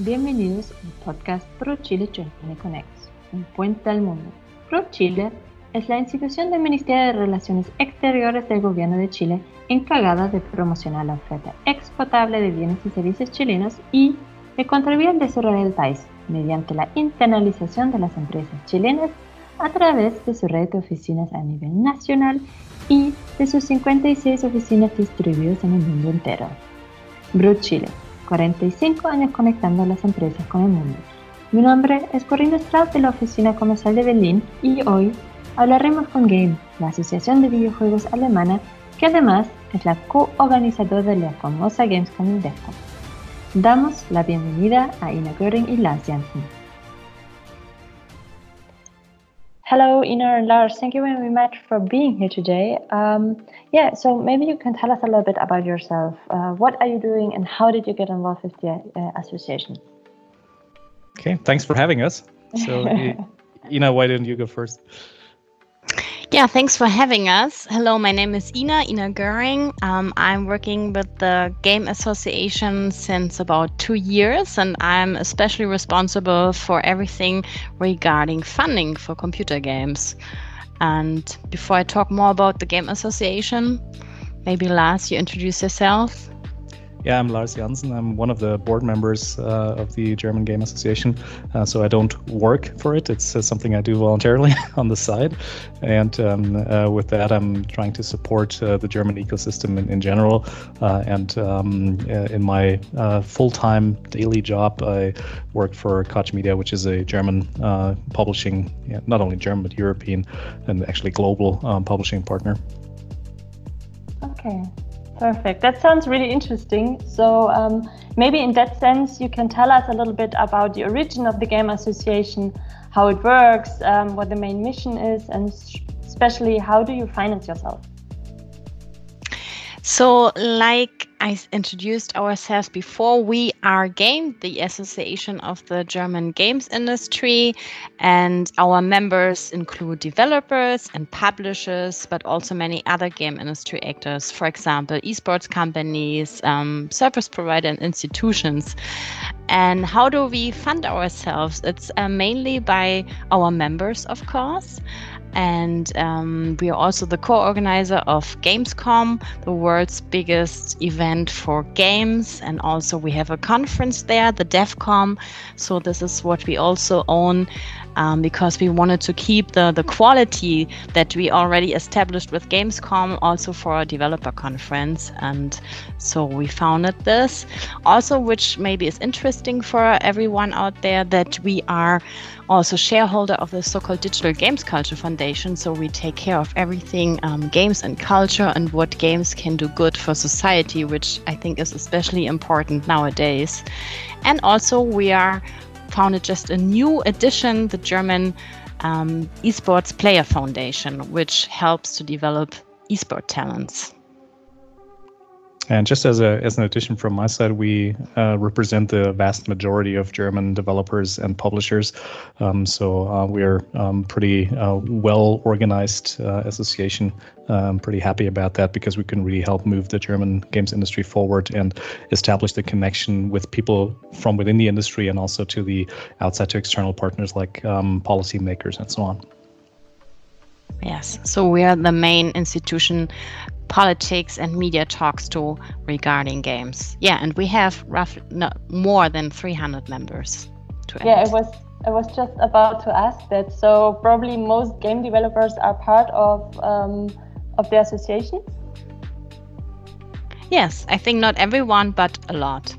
Bienvenidos al podcast Pro Chile Germany Connects, un puente al mundo. Pro Chile es la institución del Ministerio de Relaciones Exteriores del Gobierno de Chile encargada de promocionar la oferta exportable de bienes y servicios chilenos y de contribuir al desarrollo del país mediante la internalización de las empresas chilenas a través de su red de oficinas a nivel nacional y de sus 56 oficinas distribuidas en el mundo entero. Brut Chile, 45 años conectando las empresas con el mundo. Mi nombre es Corinne Strauss de la Oficina Comercial de Berlín y hoy hablaremos con Game, la asociación de videojuegos alemana que además es la co-organizadora de la famosa Gamescom en Defcon. Damos la bienvenida a Ina Göring y Lars Janssen. Hello, Ina and Lars. Thank you very much for being here today. Um, yeah, so maybe you can tell us a little bit about yourself. Uh, what are you doing and how did you get involved with the uh, association? Okay, thanks for having us. So, Ina, why don't you go first? Yeah, thanks for having us. Hello, my name is Ina, Ina Göring. Um, I'm working with the Game Association since about two years, and I'm especially responsible for everything regarding funding for computer games. And before I talk more about the Game Association, maybe Lars, you introduce yourself. Yeah, I'm Lars Janssen. I'm one of the board members uh, of the German Game Association. Uh, so I don't work for it. It's uh, something I do voluntarily on the side. And um, uh, with that, I'm trying to support uh, the German ecosystem in, in general. Uh, and um, in my full time daily job, I work for Koch Media, which is a German publishing, yeah, not only German, but European and actually global um, publishing partner. Okay. Perfect. That sounds really interesting. So, um, maybe in that sense, you can tell us a little bit about the origin of the Game Association, how it works, um, what the main mission is, and especially how do you finance yourself? So, like I introduced ourselves before. We are Game, the Association of the German Games Industry, and our members include developers and publishers, but also many other game industry actors, for example, esports companies, um, service provider, and institutions. And how do we fund ourselves? It's uh, mainly by our members, of course and um, we are also the co-organizer of Gamescom, the world's biggest event for games, and also we have a conference there, the DevCom. So this is what we also own um, because we wanted to keep the the quality that we already established with Gamescom also for our developer conference, and so we founded this. Also, which maybe is interesting for everyone out there, that we are also shareholder of the so-called Digital Games Culture Foundation. So we take care of everything um, games and culture and what games can do good for society, which I think is especially important nowadays. And also we are founded just a new edition, the German um, Esports Player Foundation, which helps to develop esport talents. And just as a as an addition from my side, we uh, represent the vast majority of German developers and publishers. Um, so uh, we are um, pretty uh, well organized uh, association. I'm pretty happy about that because we can really help move the German games industry forward and establish the connection with people from within the industry and also to the outside to external partners like um, policymakers and so on. Yes, so we are the main institution politics and media talks to regarding games. Yeah, and we have roughly no, more than 300 members. To yeah, it was I was just about to ask that. So probably most game developers are part of um, of the association. Yes, I think not everyone, but a lot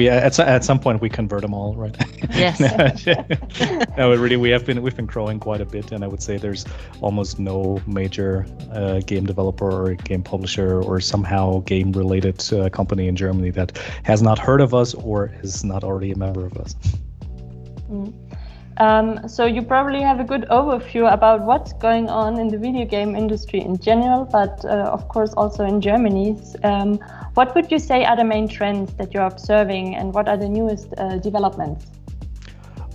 we at, at some point we convert them all right? Yes. No really we have been we've been growing quite a bit and i would say there's almost no major uh, game developer or game publisher or somehow game related uh, company in germany that has not heard of us or is not already a member of us. Mm. Um, so you probably have a good overview about what's going on in the video game industry in general, but uh, of course also in Germany. Um, what would you say are the main trends that you're observing and what are the newest uh, developments?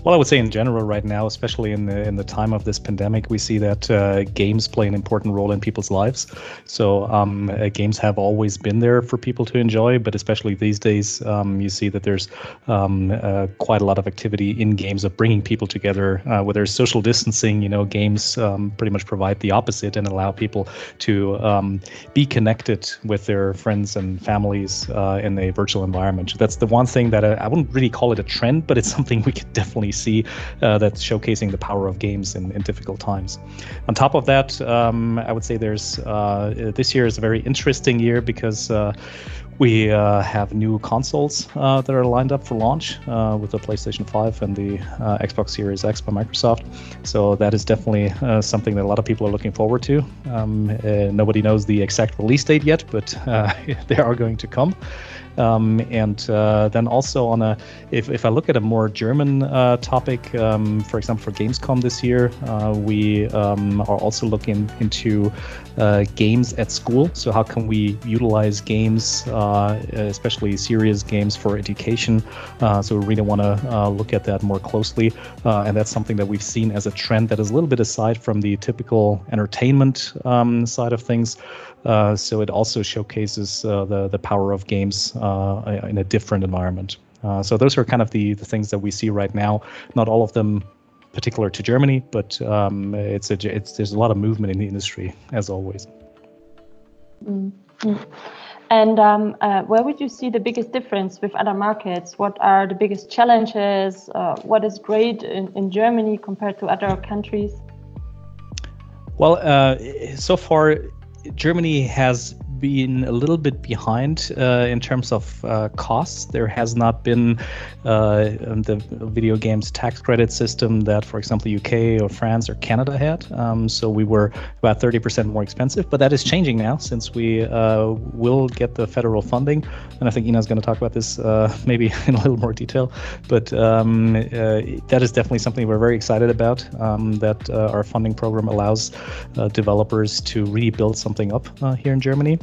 Well, I would say in general, right now, especially in the in the time of this pandemic, we see that uh, games play an important role in people's lives. So um, uh, games have always been there for people to enjoy, but especially these days, um, you see that there's um, uh, quite a lot of activity in games of bringing people together. Uh, where there's social distancing, you know, games um, pretty much provide the opposite and allow people to um, be connected with their friends and families uh, in a virtual environment. That's the one thing that I, I wouldn't really call it a trend, but it's something we could definitely see uh, that's showcasing the power of games in, in difficult times. On top of that, um, I would say there's uh, this year is a very interesting year because uh, we uh, have new consoles uh, that are lined up for launch uh, with the PlayStation 5 and the uh, Xbox Series X by Microsoft. So that is definitely uh, something that a lot of people are looking forward to. Um, uh, nobody knows the exact release date yet, but they are going to come. Um, and uh, then also on a, if, if I look at a more German uh, topic, um, for example, for Gamescom this year, uh, we um, are also looking into uh, games at school. So how can we utilize games, uh, especially serious games for education? Uh, so we really want to look at that more closely, and that's something that we've seen as a trend that is a little bit aside from the typical entertainment um, side of things. Uh, so it also showcases uh, the the power of games uh, in a different environment. so those are kind of the the things that we see right now. Not all of them particular to Germany, but um, it's a it's there's a lot of movement in the industry as always. Mm-hmm. And um, uh, where would you see the biggest difference with other markets? What are the biggest challenges? Uh, what is great in, in Germany compared to other countries? Well, uh, so far Germany has been a little bit behind uh, in terms of uh, costs. There has not been uh, the video games tax credit system that, for example, UK or France or Canada had. Um, so we were about 30% more expensive, but that is changing now since we uh, will get the federal funding. And I think Ina is going to talk about this uh, maybe in a little more detail. But um, uh, that is definitely something we're very excited about. Um, that our funding program allows developers to really build something up here in Germany.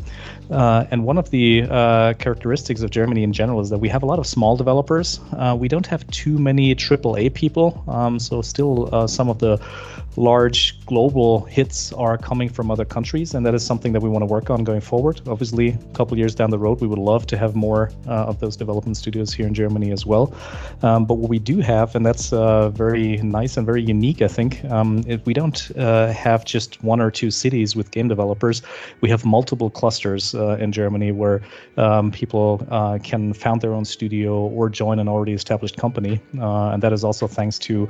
Uh, and one of the uh, characteristics of Germany in general is that we have a lot of small developers. Uh, we don't have too many AAA people. Um, so, still, uh, some of the large global hits are coming from other countries. And that is something that we want to work on going forward. Obviously, a couple years down the road, we would love to have more uh, of those development studios here in Germany as well. Um, but what we do have, and that's uh, very nice and very unique, I think, um, we don't have just one or two cities with game developers. We have multiple clusters uh, in Germany where um, people uh, can found their own studio or join an already established company. Uh, and that is also thanks to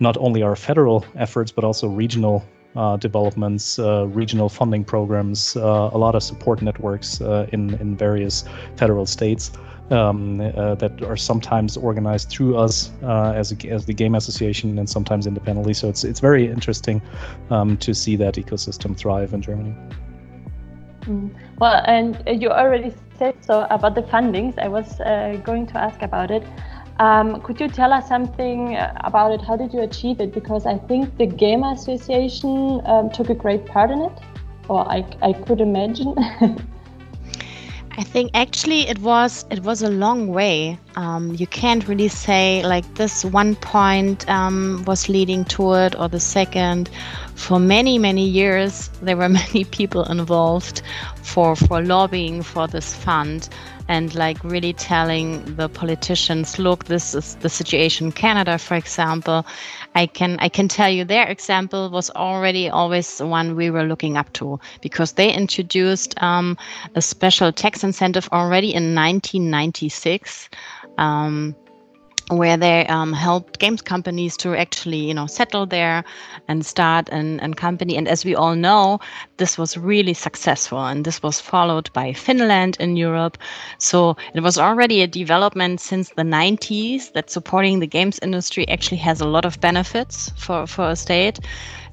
not only our federal efforts, but also regional uh, developments, uh, regional funding programs, uh, a lot of support networks in, in various federal states. Um, that are sometimes organized through us as, a, as the game association and sometimes independently. So it's it's very interesting um, to see that ecosystem thrive in Germany. Mm. Well, and you already said so about the fundings. I was uh, going to ask about it. Um, could you tell us something uh, about it? How did you achieve it? Because I think the Game Association um, took a great part in it, or I, I could imagine. I think actually it was it was a long way. Um, you can't really say like this one point um, was leading to it or the second. For many many years, there were many people involved for for lobbying for this fund and like really telling the politicians, look, this is the situation in Canada, for example. I can I can tell you their example was already always the one we were looking up to because they introduced um, a special tax incentive already in 1996. Um, where they um, helped games companies to actually you know settle there and start an, an company. And as we all know this was really successful and this was followed by finland in europe. So it was already a development since the 90s that supporting the games industry actually has a lot of benefits for, for a state.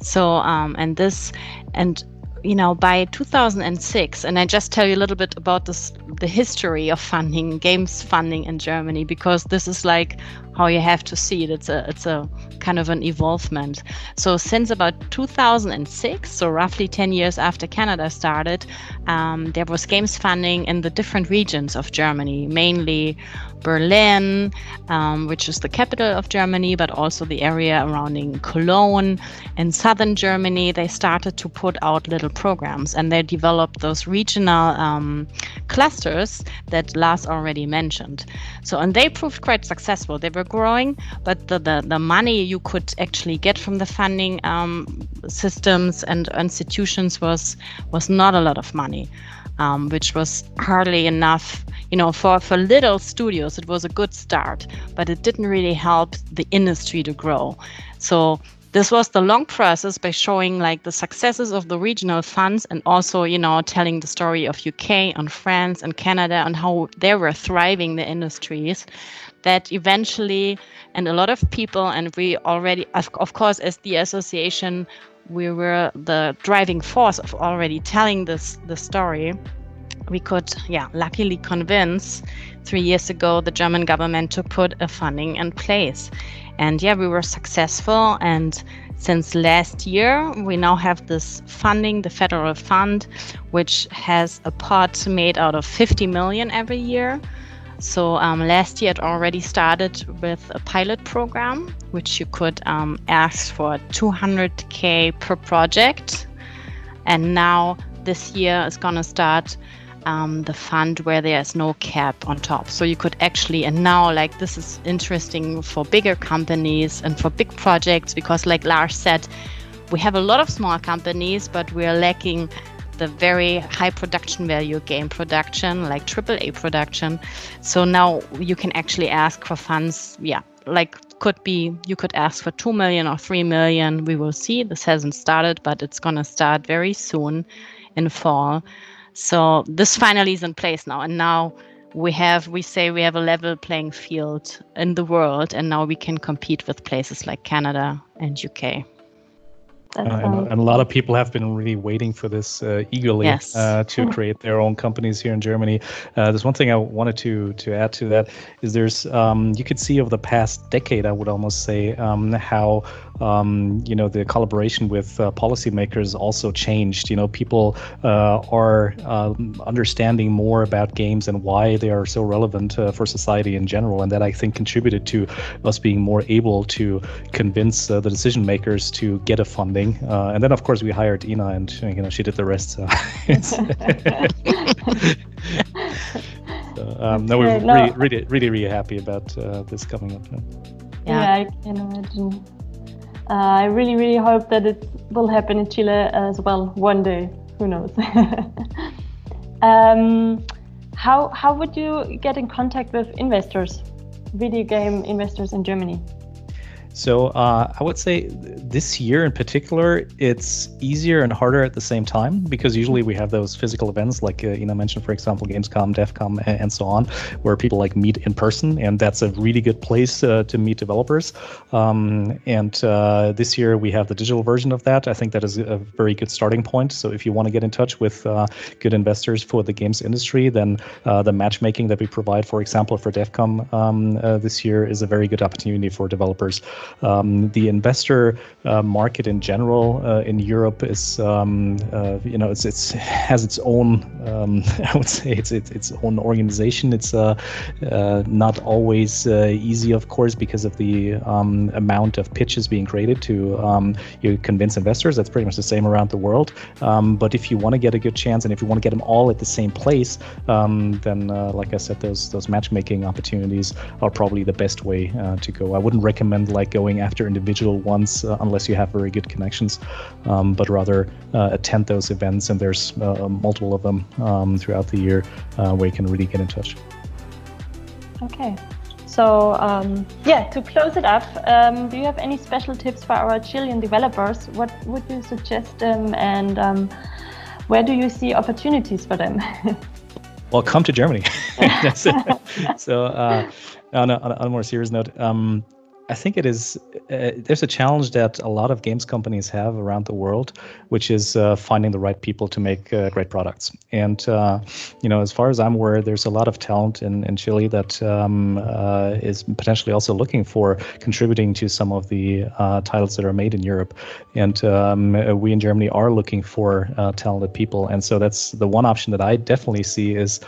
So um, and this and you know, by 2006, and I just tell you a little bit about this, the history of funding, games funding in Germany, because this is like how you have to see it. It's a it's a kind of an evolvement. So since about 2006, so roughly 10 years after Canada started, um, there was games funding in the different regions of Germany, mainly Berlin, um, which is the capital of Germany, but also the area surrounding Cologne. In southern Germany, they started to put out little programs and they developed those regional um, clusters that Lars already mentioned. So, and they proved quite successful. They were growing, but the, the, the money you could actually get from the funding um, systems and institutions was was not a lot of money um, which was hardly enough. You know, for, for little studios, it was a good start, but it didn't really help the industry to grow. So this was the long process by showing like the successes of the regional funds and also you know telling the story of uk and france and canada and how they were thriving the industries that eventually and a lot of people and we already of course as the association we were the driving force of already telling this the story. We could yeah luckily convince three years ago the german government to put a funding in place. And yeah we were successful. And since last year we now have this funding the federal fund which has a pot made out of 50 million every year so um, last year it already started with a pilot program, which you could um, ask for 200k per project, and now this year is gonna start um, the fund where there's no cap on top. So you could actually, and now like this is interesting for bigger companies and for big projects because, like Lars said, we have a lot of small companies, but we're lacking the very high production value game production, like AAA production. So now you can actually ask for funds. Yeah, like could be you could ask for 2 million or 3 million. We will see. This hasn't started, but it's going to start very soon in fall. So this finally is in place now. And now we have we say we have a level playing field in the world and now we can compete with places like Canada and UK. Uh, and, and, a lot of people have been really waiting for this uh, eagerly yes. uh, to create their own companies here in Germany. Uh, there's one thing I wanted to to add to that is there's um, you could see over the past decade, I would almost say, um, how um, you know the collaboration with uh, policymakers also changed. You know, people uh, are um, understanding more about games and why they are so relevant for society in general, and that I think contributed to us being more able to convince the decision makers to get a funding uh, and then, of course, we hired Ina, and you know she did the rest. So, so um, no, we're no. Really, really, really, really happy about uh, this coming up. Yeah. yeah, I can imagine. Uh, I really, really hope that it will happen in Chile as well one day. Who knows? um, how how would you get in contact with investors, video game investors in Germany? So uh, I would say this year in particular, it's easier and harder at the same time because usually we have those physical events, like uh, Ina mentioned, for example, Gamescom, DevCom, and, and so on, where people like meet in person, and that's a really good place uh, to meet developers. Um, and uh, this year we have the digital version of that. I think that is a very good starting point. So if you want to get in touch with uh, good investors for the games industry, then uh, the matchmaking that we provide, for example, for DevCom um, this year is a very good opportunity for developers. Um, the investor uh, market in general uh, in Europe is, um, uh, you know, it's it's has its own, um, I would say, it's it's its own organization. It's uh, uh, not always easy, of course, because of the um, amount of pitches being created to um, you convince investors. That's pretty much the same around the world. Um, but if you want to get a good chance, and if you want to get them all at the same place, then, like I said, those those matchmaking opportunities are probably the best way to go. I wouldn't recommend like going after individual ones uh, unless you have very good connections, um, but rather uh, attend those events. And there's uh, multiple of them um, throughout the year where you can really get in touch. Okay. So um, yeah, to close it up, um, do you have any special tips for our Chilean developers? What would you suggest them, and um, where do you see opportunities for them? well, come to Germany. so uh, on, a, on, a, more serious note, um, I think it is. Uh, there's a challenge that a lot of games companies have around the world, which is uh, finding the right people to make uh, great products. And uh, you know, as far as I'm aware, there's a lot of talent in, in Chile that um, uh, is potentially also looking for contributing to some of the uh, titles that are made in Europe. And um, we in Germany are looking for talented people. And so that's the one option that I definitely see is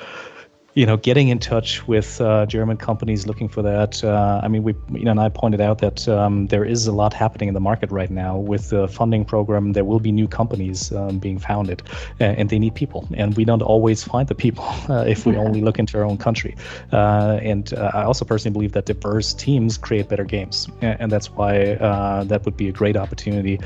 you know, getting in touch with uh, German companies looking for that. Uh, I mean, we, you know, and I pointed out that um, there is a lot happening in the market right now with the funding program. There will be new companies um, being founded, and, and, they need people. And we don't always find the people uh, if we only look into our own country. Uh, and uh, I also personally believe that diverse teams create better games, and, and that's why uh, that would be a great opportunity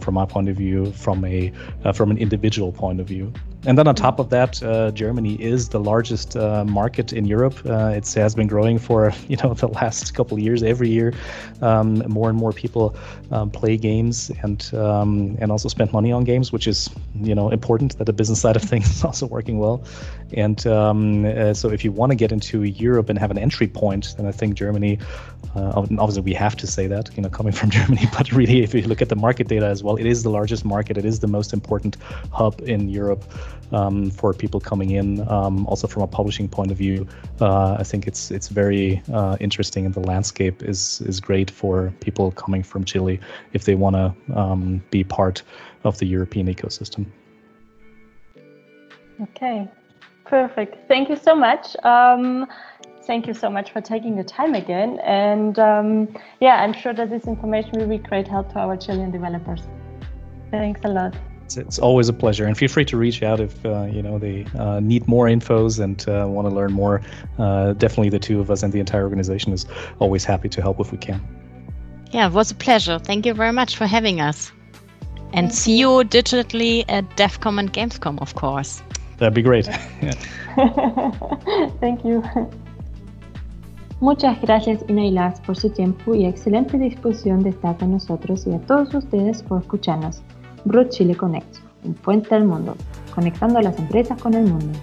from my point of view, from a from an individual point of view. And then on top of that, uh, Germany is the largest uh, market in Europe. Uh, it has been growing for you know the last couple of years. Every year, um, more and more people um, play games and um, and also spend money on games, which is you know important that the business side of things is also working well. And um, uh, so, if you want to get into Europe and have an entry point, then I think Germany. Uh, obviously, we have to say that you know coming from Germany, but really, if you look at the market data as well, it is the largest market. It is the most important hub in Europe um, for people coming in. Um, also from a publishing point of view, uh, I think it's it's very uh, interesting, and the landscape is is great for people coming from Chile if they want to um, be part of the European ecosystem. Okay, perfect. Thank you so much um, thank you so much for taking the time again. And um, yeah, I'm sure that this information will be great help to our Chilean developers. Thanks a lot. It's, it's always a pleasure, and feel free to reach out if uh, you know they uh, need more infos and uh, want to learn more. Uh, definitely, the two of us and the entire organization is always happy to help if we can. Yeah, it was a pleasure. Thank you very much for having us, and see you. you digitally at DevCom and Gamescom, of course. That'd be great. Thank you. Muchas gracias Inailas por su tiempo y excelente disposición de estar con nosotros y a todos ustedes por escucharnos. Broad Chile Connect, un puente al mundo, conectando a las empresas con el mundo.